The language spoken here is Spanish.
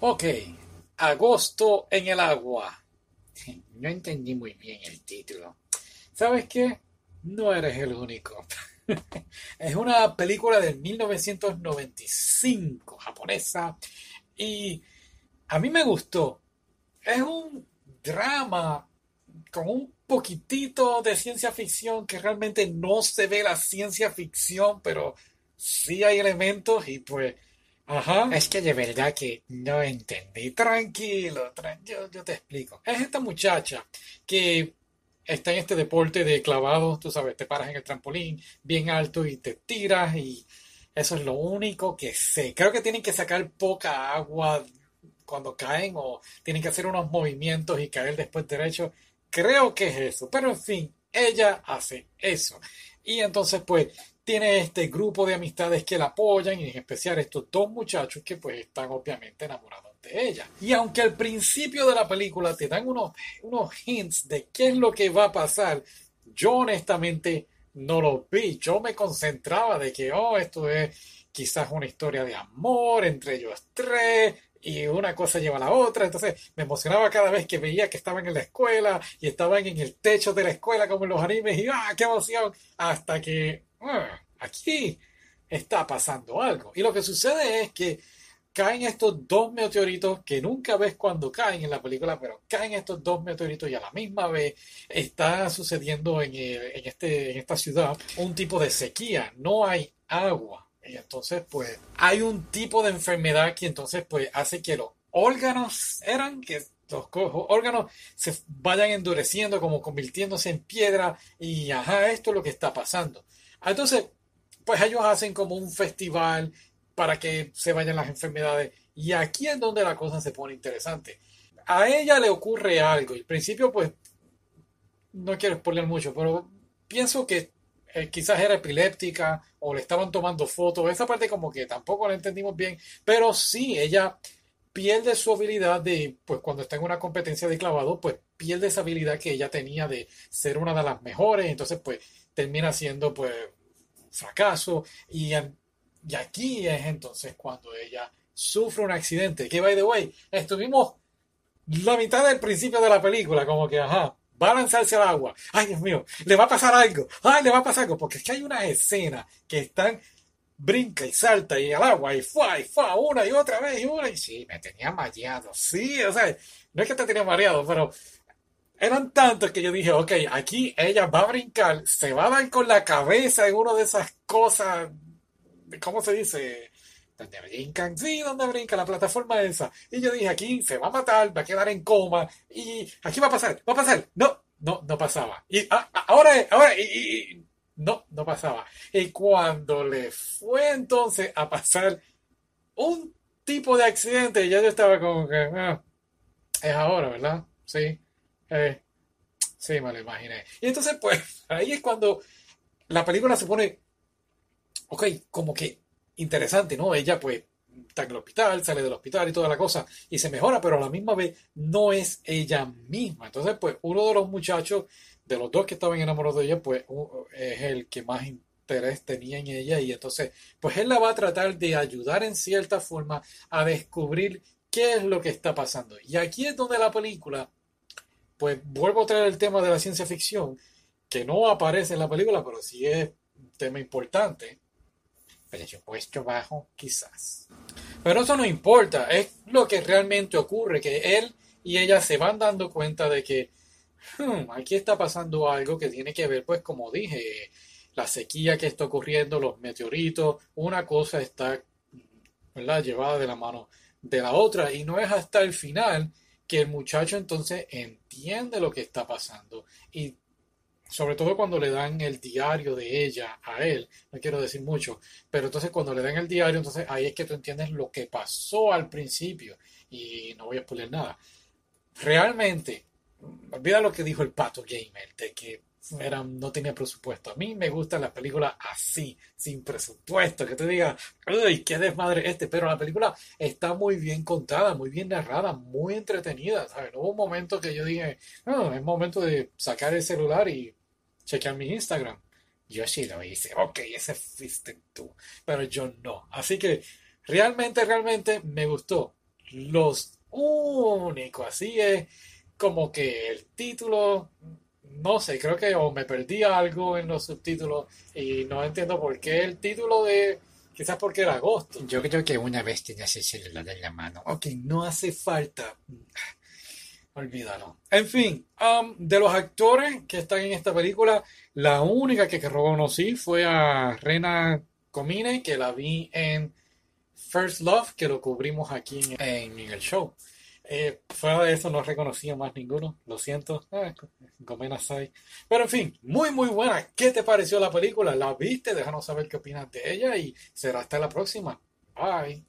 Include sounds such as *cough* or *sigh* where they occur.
Ok, agosto en el agua. *laughs* No entendí muy bien el título. ¿Sabes qué? No eres el único. *laughs* es una película de 1995, japonesa, y a mí me gustó. Es un drama con un poquitito de ciencia ficción que realmente no se ve la ciencia ficción, pero sí hay elementos y pues, ajá. Es que de verdad que no entendí. Tranquilo, yo, yo te explico. Es esta muchacha que está en este deporte de clavados, tú sabes, te paras en el trampolín bien alto y te tiras y eso es lo único que sé. Creo que tienen que sacar poca agua cuando caen o tienen que hacer unos movimientos y caer después derecho. Creo que es eso. Pero en fin, ella hace eso. Y entonces pues tiene este grupo de amistades que la apoyan y en especial estos dos muchachos que pues están obviamente enamorados de ella. Y aunque al principio de la película te dan unos, unos hints de qué es lo que va a pasar, yo honestamente no lo vi. Yo me concentraba de que, oh, esto es quizás una historia de amor entre ellos tres y una cosa lleva a la otra. Entonces me emocionaba cada vez que veía que estaban en la escuela y estaban en el techo de la escuela como en los animes y ¡ah, qué emoción! Hasta que ah, aquí está pasando algo. Y lo que sucede es que caen estos dos meteoritos que nunca ves cuando caen en la película, pero caen estos dos meteoritos y a la misma vez está sucediendo en, en, este, en esta ciudad un tipo de sequía, no hay agua. Y entonces, pues, hay un tipo de enfermedad que entonces, pues, hace que los órganos eran, que los órganos se vayan endureciendo, como convirtiéndose en piedra, y ajá, esto es lo que está pasando. Entonces, pues ellos hacen como un festival para que se vayan las enfermedades. Y aquí es donde la cosa se pone interesante. A ella le ocurre algo. Y al principio, pues, no quiero exponer mucho, pero pienso que eh, quizás era epiléptica o le estaban tomando fotos. Esa parte como que tampoco la entendimos bien. Pero sí, ella pierde su habilidad de, pues cuando está en una competencia de clavado, pues pierde esa habilidad que ella tenía de ser una de las mejores. Entonces, pues termina siendo, pues, fracaso. Y y aquí es entonces cuando ella sufre un accidente. Que, by the way, estuvimos la mitad del principio de la película, como que, ajá, va a lanzarse al agua. Ay, Dios mío, le va a pasar algo. Ay, le va a pasar algo. Porque es que hay una escena que están brinca y salta y al agua y fue y fue una y otra vez y una y sí, me tenía mareado. Sí, o sea, no es que te tenía mareado, pero eran tantos que yo dije, ok, aquí ella va a brincar, se va a dar con la cabeza en una de esas cosas ¿cómo se dice? Donde brincan, sí, donde brinca la plataforma esa. Y yo dije, aquí se va a matar, va a quedar en coma, y aquí va a pasar, va a pasar. No, no, no pasaba. Y ah, ah, ahora, ahora, y, no, no pasaba. Y cuando le fue entonces a pasar un tipo de accidente, ya yo estaba como que, ah, es ahora, ¿verdad? Sí, eh, sí, me lo imaginé. Y entonces, pues, *laughs* ahí es cuando la película se pone ok, como que interesante, ¿no? Ella pues está en el hospital, sale del hospital y toda la cosa y se mejora, pero a la misma vez no es ella misma. Entonces, pues uno de los muchachos, de los dos que estaban enamorados de ella, pues es el que más interés tenía en ella y entonces, pues él la va a tratar de ayudar en cierta forma a descubrir qué es lo que está pasando. Y aquí es donde la película, pues vuelvo a traer el tema de la ciencia ficción, que no aparece en la película, pero sí es un tema importante presupuesto bajo, quizás. Pero eso no importa, es lo que realmente ocurre, que él y ella se van dando cuenta de que hmm, aquí está pasando algo que tiene que ver, pues como dije, la sequía que está ocurriendo, los meteoritos, una cosa está llevada de la mano de la otra y no es hasta el final que el muchacho entonces entiende lo que está pasando y sobre todo cuando le dan el diario de ella a él, no quiero decir mucho, pero entonces cuando le dan el diario, entonces ahí es que tú entiendes lo que pasó al principio y no voy a poner nada. Realmente, olvida lo que dijo el Pato Gamer, de que era, no tenía presupuesto. A mí me gustan las películas así, sin presupuesto, que te diga, uy, qué desmadre este, pero la película está muy bien contada, muy bien narrada, muy entretenida, ¿sabes? hubo un momento que yo dije, es momento de sacar el celular y chequear mi Instagram. Yo sí lo hice. Ok, ese fuiste tú. Pero yo no. Así que realmente, realmente me gustó. los únicos. Así es como que el título, no sé, creo que o me perdí algo en los subtítulos y no entiendo por qué el título de... Quizás porque era agosto. Yo creo que una vez tenías el celular en la mano. Ok, no hace falta. Olvídalo. En fin, um, de los actores que están en esta película, la única que reconocí fue a Rena Comine, que la vi en First Love, que lo cubrimos aquí en, en el show. Eh, fuera de eso no reconocía más ninguno, lo siento. Eh, Sai. Pero en fin, muy muy buena. ¿Qué te pareció la película? ¿La viste? Déjanos saber qué opinas de ella y será hasta la próxima. Bye.